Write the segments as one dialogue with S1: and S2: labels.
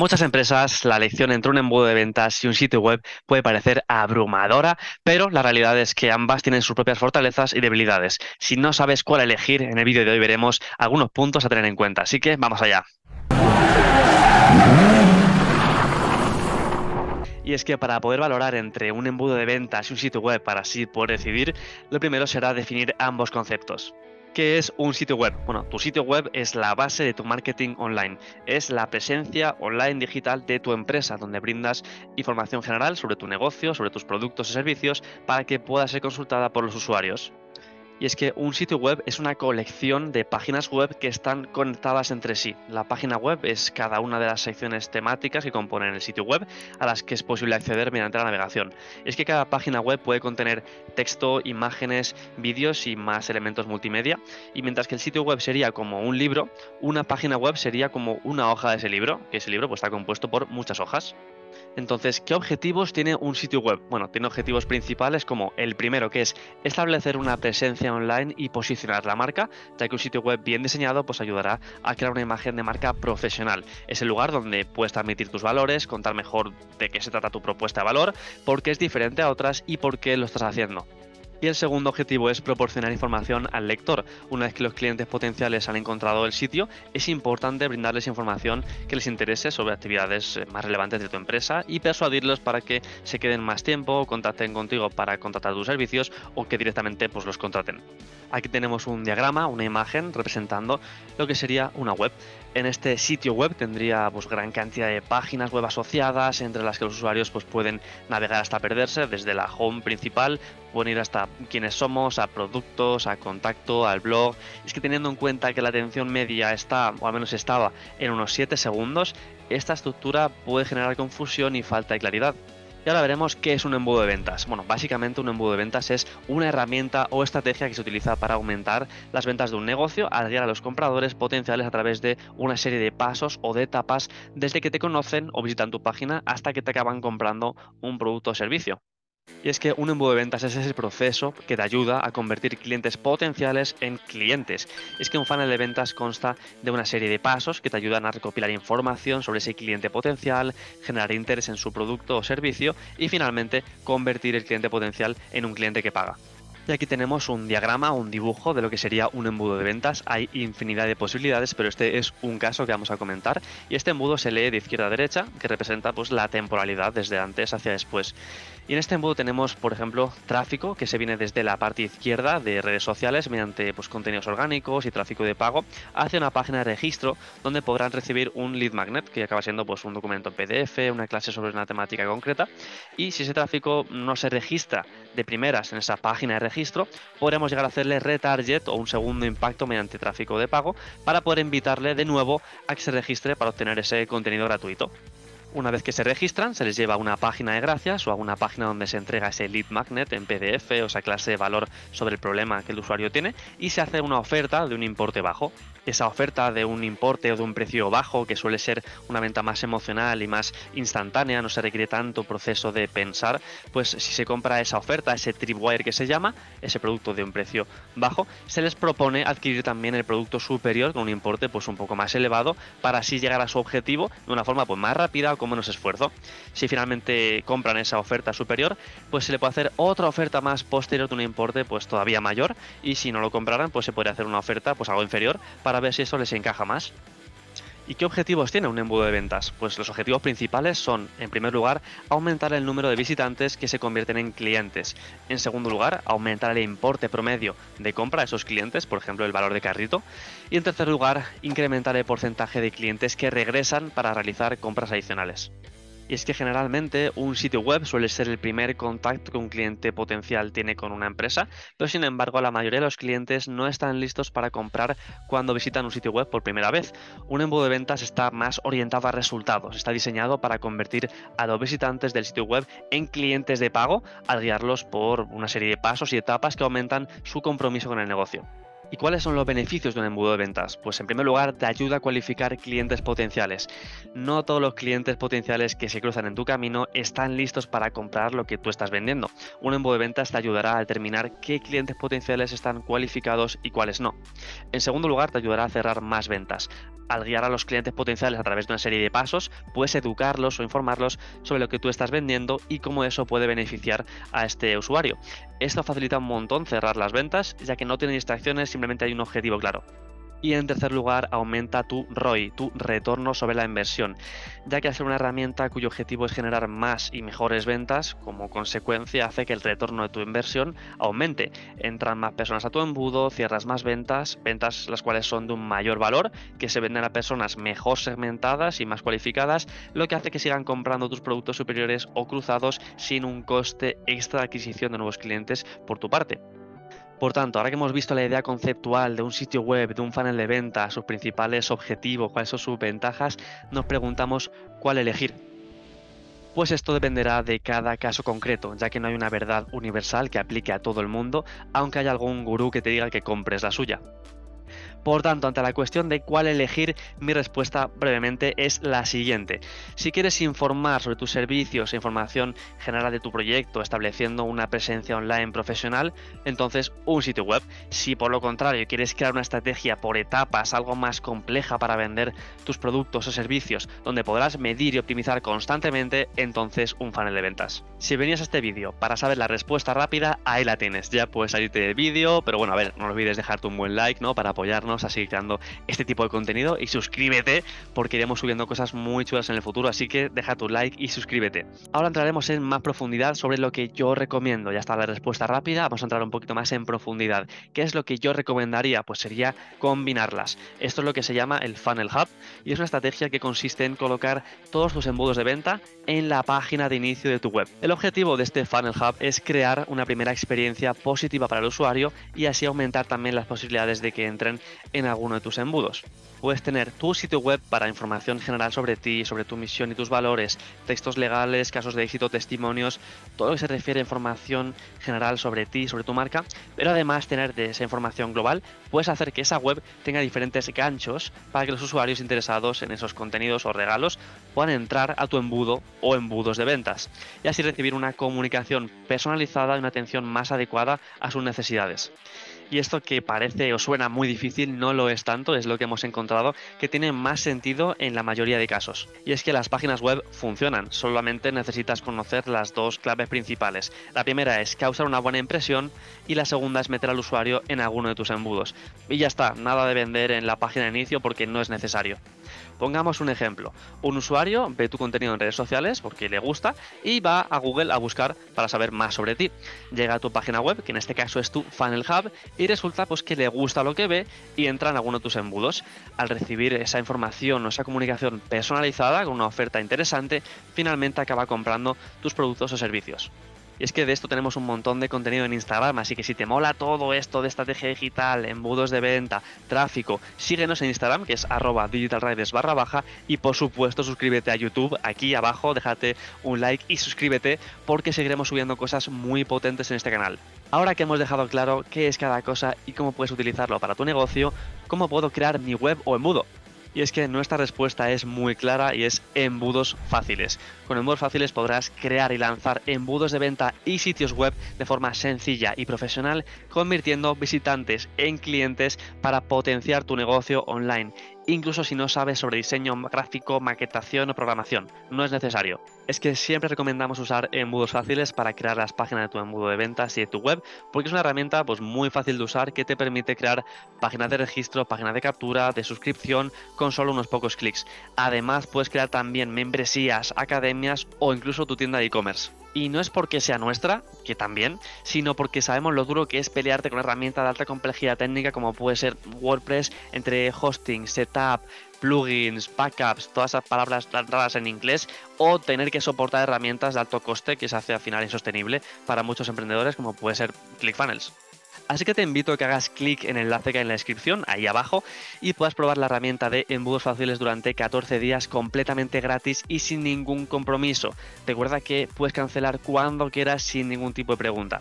S1: Muchas empresas, la elección entre un embudo de ventas y un sitio web puede parecer abrumadora, pero la realidad es que ambas tienen sus propias fortalezas y debilidades. Si no sabes cuál elegir, en el vídeo de hoy veremos algunos puntos a tener en cuenta. Así que vamos allá. Y es que para poder valorar entre un embudo de ventas y un sitio web para así poder decidir, lo primero será definir ambos conceptos. ¿Qué es un sitio web? Bueno, tu sitio web es la base de tu marketing online. Es la presencia online digital de tu empresa, donde brindas información general sobre tu negocio, sobre tus productos y servicios, para que pueda ser consultada por los usuarios. Y es que un sitio web es una colección de páginas web que están conectadas entre sí. La página web es cada una de las secciones temáticas que componen el sitio web a las que es posible acceder mediante la navegación. Es que cada página web puede contener texto, imágenes, vídeos y más elementos multimedia. Y mientras que el sitio web sería como un libro, una página web sería como una hoja de ese libro, que ese libro pues, está compuesto por muchas hojas. Entonces, ¿qué objetivos tiene un sitio web? Bueno, tiene objetivos principales como el primero, que es establecer una presencia online y posicionar la marca, ya que un sitio web bien diseñado pues ayudará a crear una imagen de marca profesional. Es el lugar donde puedes transmitir tus valores, contar mejor de qué se trata tu propuesta de valor, por qué es diferente a otras y por qué lo estás haciendo. Y el segundo objetivo es proporcionar información al lector. Una vez que los clientes potenciales han encontrado el sitio, es importante brindarles información que les interese sobre actividades eh, más relevantes de tu empresa y persuadirlos para que se queden más tiempo, contacten contigo para contratar tus servicios o que directamente pues, los contraten. Aquí tenemos un diagrama, una imagen representando lo que sería una web. En este sitio web tendría pues, gran cantidad de páginas web asociadas, entre las que los usuarios pues, pueden navegar hasta perderse, desde la home principal, pueden ir hasta quiénes somos, a productos, a contacto, al blog. es que teniendo en cuenta que la atención media está, o al menos estaba, en unos 7 segundos, esta estructura puede generar confusión y falta de claridad. Y ahora veremos qué es un embudo de ventas. Bueno, básicamente un embudo de ventas es una herramienta o estrategia que se utiliza para aumentar las ventas de un negocio al llegar a los compradores potenciales a través de una serie de pasos o de etapas desde que te conocen o visitan tu página hasta que te acaban comprando un producto o servicio. Y es que un embudo de ventas es ese proceso que te ayuda a convertir clientes potenciales en clientes. Es que un funnel de ventas consta de una serie de pasos que te ayudan a recopilar información sobre ese cliente potencial, generar interés en su producto o servicio y finalmente convertir el cliente potencial en un cliente que paga. Y aquí tenemos un diagrama, un dibujo de lo que sería un embudo de ventas. Hay infinidad de posibilidades, pero este es un caso que vamos a comentar. Y este embudo se lee de izquierda a derecha, que representa pues, la temporalidad desde antes hacia después. Y en este embudo tenemos, por ejemplo, tráfico que se viene desde la parte izquierda de redes sociales mediante pues, contenidos orgánicos y tráfico de pago hacia una página de registro donde podrán recibir un lead magnet que acaba siendo pues, un documento en PDF, una clase sobre una temática concreta. Y si ese tráfico no se registra de primeras en esa página de registro, podremos llegar a hacerle retarget o un segundo impacto mediante tráfico de pago para poder invitarle de nuevo a que se registre para obtener ese contenido gratuito. Una vez que se registran, se les lleva a una página de gracias o a una página donde se entrega ese lead magnet en PDF o esa clase de valor sobre el problema que el usuario tiene y se hace una oferta de un importe bajo. Esa oferta de un importe o de un precio bajo, que suele ser una venta más emocional y más instantánea, no se requiere tanto proceso de pensar, pues si se compra esa oferta, ese tripwire que se llama, ese producto de un precio bajo, se les propone adquirir también el producto superior con un importe pues un poco más elevado para así llegar a su objetivo de una forma pues más rápida con menos esfuerzo. Si finalmente compran esa oferta superior, pues se le puede hacer otra oferta más posterior de un importe pues todavía mayor y si no lo compraran pues se puede hacer una oferta pues algo inferior para ver si eso les encaja más. ¿Y qué objetivos tiene un embudo de ventas? Pues los objetivos principales son, en primer lugar, aumentar el número de visitantes que se convierten en clientes. En segundo lugar, aumentar el importe promedio de compra de esos clientes, por ejemplo, el valor de carrito. Y en tercer lugar, incrementar el porcentaje de clientes que regresan para realizar compras adicionales. Y es que generalmente un sitio web suele ser el primer contacto que un cliente potencial tiene con una empresa, pero sin embargo la mayoría de los clientes no están listos para comprar cuando visitan un sitio web por primera vez. Un embudo de ventas está más orientado a resultados, está diseñado para convertir a los visitantes del sitio web en clientes de pago al guiarlos por una serie de pasos y etapas que aumentan su compromiso con el negocio. ¿Y cuáles son los beneficios de un embudo de ventas? Pues en primer lugar te ayuda a cualificar clientes potenciales. No todos los clientes potenciales que se cruzan en tu camino están listos para comprar lo que tú estás vendiendo. Un embudo de ventas te ayudará a determinar qué clientes potenciales están cualificados y cuáles no. En segundo lugar te ayudará a cerrar más ventas. Al guiar a los clientes potenciales a través de una serie de pasos, puedes educarlos o informarlos sobre lo que tú estás vendiendo y cómo eso puede beneficiar a este usuario. Esto facilita un montón cerrar las ventas, ya que no tiene distracciones, simplemente hay un objetivo claro. Y en tercer lugar, aumenta tu ROI, tu retorno sobre la inversión, ya que al ser una herramienta cuyo objetivo es generar más y mejores ventas, como consecuencia hace que el retorno de tu inversión aumente. Entran más personas a tu embudo, cierras más ventas, ventas las cuales son de un mayor valor, que se venden a personas mejor segmentadas y más cualificadas, lo que hace que sigan comprando tus productos superiores o cruzados sin un coste extra de adquisición de nuevos clientes por tu parte. Por tanto, ahora que hemos visto la idea conceptual de un sitio web, de un funnel de venta, sus principales objetivos, cuáles son sus ventajas, nos preguntamos cuál elegir. Pues esto dependerá de cada caso concreto, ya que no hay una verdad universal que aplique a todo el mundo, aunque haya algún gurú que te diga que compres la suya. Por tanto, ante la cuestión de cuál elegir, mi respuesta brevemente es la siguiente. Si quieres informar sobre tus servicios e información general de tu proyecto, estableciendo una presencia online profesional, entonces un sitio web. Si por lo contrario quieres crear una estrategia por etapas, algo más compleja para vender tus productos o servicios, donde podrás medir y optimizar constantemente, entonces un funnel de ventas. Si venías a este vídeo para saber la respuesta rápida, ahí la tienes. Ya puedes salirte del vídeo, pero bueno, a ver, no olvides dejarte un buen like, ¿no? Para apoyarnos a seguir creando este tipo de contenido y suscríbete porque iremos subiendo cosas muy chulas en el futuro, así que deja tu like y suscríbete. Ahora entraremos en más profundidad sobre lo que yo recomiendo, ya está la respuesta rápida, vamos a entrar un poquito más en profundidad. ¿Qué es lo que yo recomendaría? Pues sería combinarlas. Esto es lo que se llama el Funnel Hub y es una estrategia que consiste en colocar todos tus embudos de venta en la página de inicio de tu web. El objetivo de este Funnel Hub es crear una primera experiencia positiva para el usuario y así aumentar también las posibilidades de que entren en alguno de tus embudos. Puedes tener tu sitio web para información general sobre ti, sobre tu misión y tus valores, textos legales, casos de éxito, testimonios, todo lo que se refiere a información general sobre ti, sobre tu marca, pero además tener de esa información global, puedes hacer que esa web tenga diferentes ganchos para que los usuarios interesados en esos contenidos o regalos puedan entrar a tu embudo o embudos de ventas y así recibir una comunicación personalizada y una atención más adecuada a sus necesidades. Y esto que parece o suena muy difícil no lo es tanto, es lo que hemos encontrado que tiene más sentido en la mayoría de casos. Y es que las páginas web funcionan, solamente necesitas conocer las dos claves principales. La primera es causar una buena impresión y la segunda es meter al usuario en alguno de tus embudos. Y ya está, nada de vender en la página de inicio porque no es necesario. Pongamos un ejemplo. Un usuario ve tu contenido en redes sociales porque le gusta y va a Google a buscar para saber más sobre ti. Llega a tu página web, que en este caso es tu Funnel Hub, y resulta pues que le gusta lo que ve y entra en alguno de tus embudos. Al recibir esa información o esa comunicación personalizada con una oferta interesante, finalmente acaba comprando tus productos o servicios. Y es que de esto tenemos un montón de contenido en Instagram, así que si te mola todo esto de estrategia digital, embudos de venta, tráfico, síguenos en Instagram, que es arroba digitalriders barra baja, y por supuesto suscríbete a YouTube, aquí abajo, déjate un like y suscríbete, porque seguiremos subiendo cosas muy potentes en este canal. Ahora que hemos dejado claro qué es cada cosa y cómo puedes utilizarlo para tu negocio, ¿cómo puedo crear mi web o embudo? Y es que nuestra respuesta es muy clara y es embudos fáciles. Con embudos fáciles podrás crear y lanzar embudos de venta y sitios web de forma sencilla y profesional, convirtiendo visitantes en clientes para potenciar tu negocio online incluso si no sabes sobre diseño gráfico, maquetación o programación. No es necesario. Es que siempre recomendamos usar embudos fáciles para crear las páginas de tu embudo de ventas y de tu web, porque es una herramienta pues, muy fácil de usar que te permite crear páginas de registro, páginas de captura, de suscripción con solo unos pocos clics. Además, puedes crear también membresías, academias o incluso tu tienda de e-commerce. Y no es porque sea nuestra, que también, sino porque sabemos lo duro que es pelearte con herramientas de alta complejidad técnica como puede ser WordPress entre hosting, setup, plugins, backups, todas esas palabras raras en inglés, o tener que soportar herramientas de alto coste que se hace al final insostenible para muchos emprendedores como puede ser ClickFunnels. Así que te invito a que hagas clic en el enlace que hay en la descripción, ahí abajo, y puedas probar la herramienta de embudos fáciles durante 14 días completamente gratis y sin ningún compromiso. Recuerda que puedes cancelar cuando quieras sin ningún tipo de pregunta.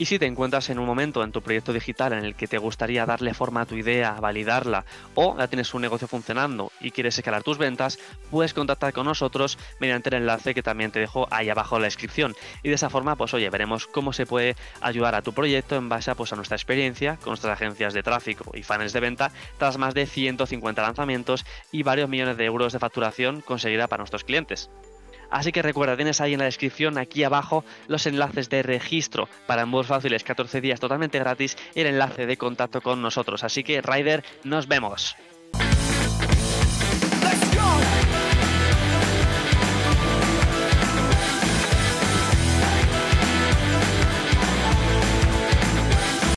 S1: Y si te encuentras en un momento en tu proyecto digital en el que te gustaría darle forma a tu idea, validarla, o ya tienes un negocio funcionando y quieres escalar tus ventas, puedes contactar con nosotros mediante el enlace que también te dejo ahí abajo en la descripción. Y de esa forma, pues oye, veremos cómo se puede ayudar a tu proyecto en base a, pues, nuestra experiencia con nuestras agencias de tráfico y funnels de venta tras más de 150 lanzamientos y varios millones de euros de facturación conseguida para nuestros clientes. Así que recuerda, tienes ahí en la descripción, aquí abajo, los enlaces de registro para embudos fáciles, 14 días totalmente gratis y el enlace de contacto con nosotros. Así que, Ryder, nos vemos.